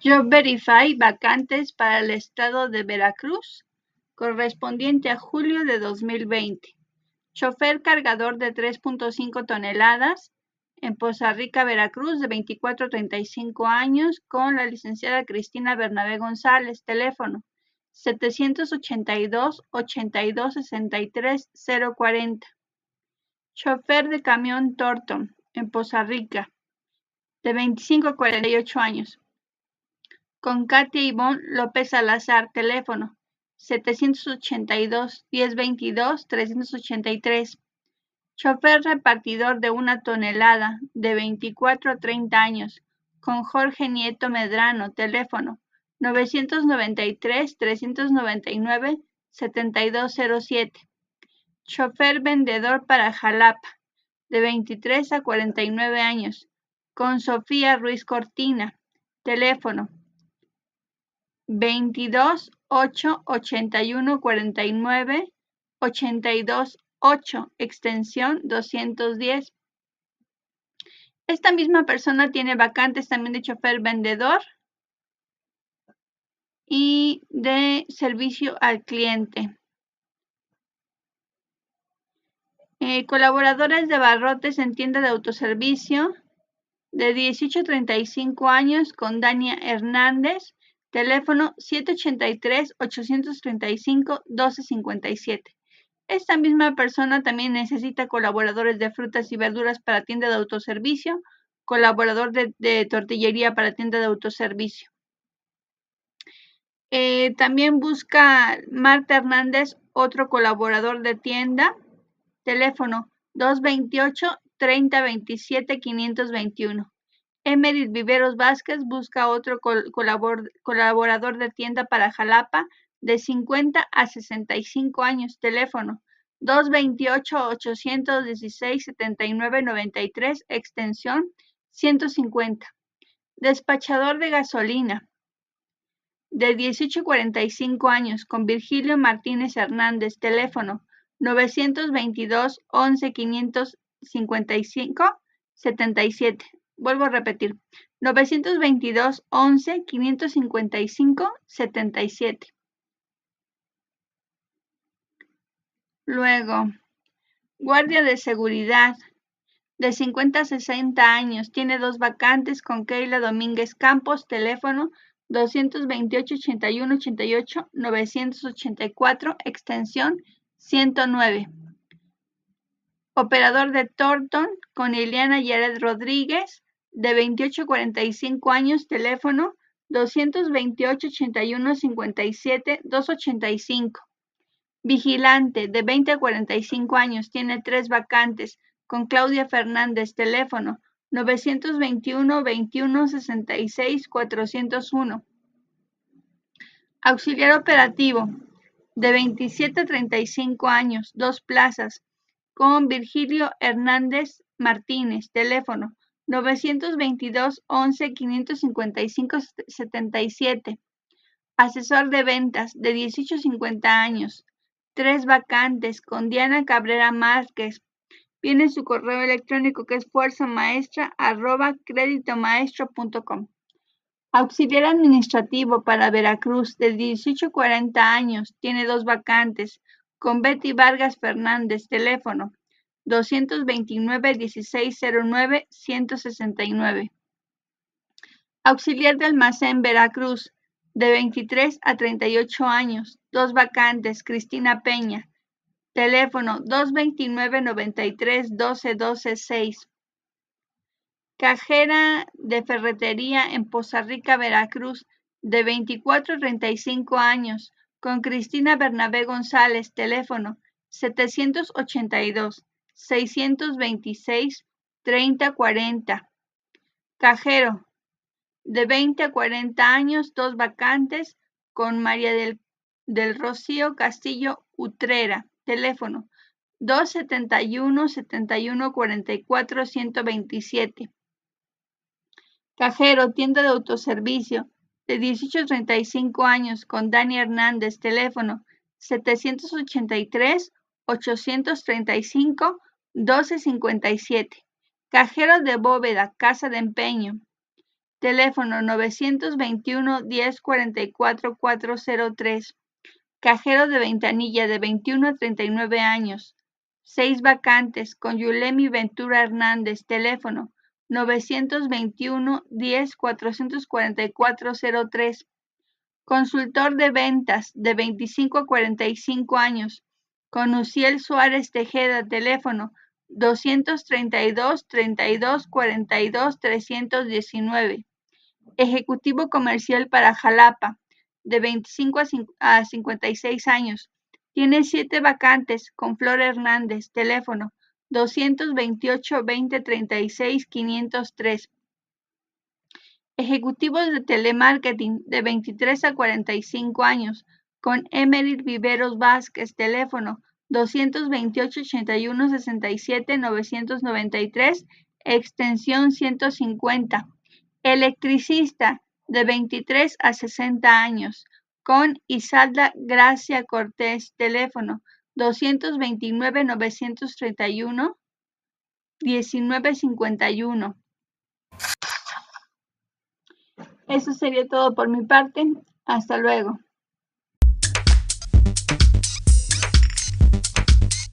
Job Verify vacantes para el estado de Veracruz, correspondiente a julio de 2020. Chofer cargador de 3.5 toneladas en Poza Rica, Veracruz, de 24 a 35 años, con la licenciada Cristina Bernabé González. Teléfono 782 82 63 040. Chofer de camión Torton en Poza Rica, de 25 a 48 años con Katia Ivonne López Salazar, teléfono 782-1022-383. Chofer repartidor de una tonelada, de 24 a 30 años, con Jorge Nieto Medrano, teléfono 993-399-7207. Chofer vendedor para Jalapa, de 23 a 49 años, con Sofía Ruiz Cortina, teléfono 22 8 81 49 82 8 extensión 210. Esta misma persona tiene vacantes también de chofer vendedor y de servicio al cliente. Eh, colaboradores de barrotes en tienda de autoservicio de 18 a 35 años con Dania Hernández Teléfono 783-835-1257. Esta misma persona también necesita colaboradores de frutas y verduras para tienda de autoservicio, colaborador de, tortillería para tienda de autoservicio. Eh, también busca Marta Hernández, otro colaborador de tienda. Teléfono 228 3027 521. Emery Viveros Vázquez busca otro colaborador de tienda para Jalapa de 50 a 65 años. Teléfono 228-816-7993, extensión 150. Despachador de gasolina de 18 a 45 años con Virgilio Martínez Hernández. Teléfono 922 11 555 77 vuelvo a repetir, 922 11 555 77. Luego, guardia de seguridad de 50 a 60 años, tiene dos vacantes con Keila Domínguez Campos, teléfono 228 81 88 984, extensión 109. Operador de Thornton con Ileana Yared Rodríguez, de 28 a 45 años, teléfono 228 81 57 285. Vigilante de 20 a 45 años, tiene tres vacantes con Claudia Fernández, teléfono 921 21 66 401. Auxiliar operativo de 27 a 35 años, dos plazas, con Virgilio Hernández Martínez, teléfono 922 11 555 77. Asesor de ventas de 18 a 50 años. Tres vacantes con Diana Cabrera Márquez. Viene su correo electrónico que es fuerza maestra arroba creditomaestro.com. Auxiliar administrativo para Veracruz de 18 a 40 años. Tiene dos vacantes con Betty Vargas Fernández. Teléfono 229 1609 169. Auxiliar de almacén Veracruz, de 23 a 38 años, dos vacantes, Cristina Peña. Teléfono 229 93 12 12 6. Cajera de ferretería en Poza Rica, Veracruz, de 24 a 35 años, con Cristina Bernabé González, teléfono 782 626 3040. Cajero, de 20 a 40 años, dos vacantes, con María del, del Rocío Castillo Utrera. Teléfono 271 71 44 127. Cajero, tienda de autoservicio, de 18 a 35 años, con Dani Hernández. Teléfono 783 835 1257. Cajero de bóveda, casa de empeño. teléfono 921 1044 403. Cajero de ventanilla de 21 a 39 años. Seis vacantes con Yulemi Ventura Hernández, teléfono 921 10 444 03. Consultor de ventas de 25 a 45 años con Uciel Suárez Tejeda, teléfono 232 32 42 319. Ejecutivo comercial para Jalapa, de 25 a 56 años. Tiene siete vacantes con Flor Hernández, teléfono 228 20 36 503. Ejecutivos de telemarketing de 23 a 45 años con Emery Viveros Vázquez, teléfono 228 81 67 993, extensión 150. Electricista de 23 a 60 años, con Isalda Gracia Cortés, teléfono 229 931 1951. Eso sería todo por mi parte. Hasta luego.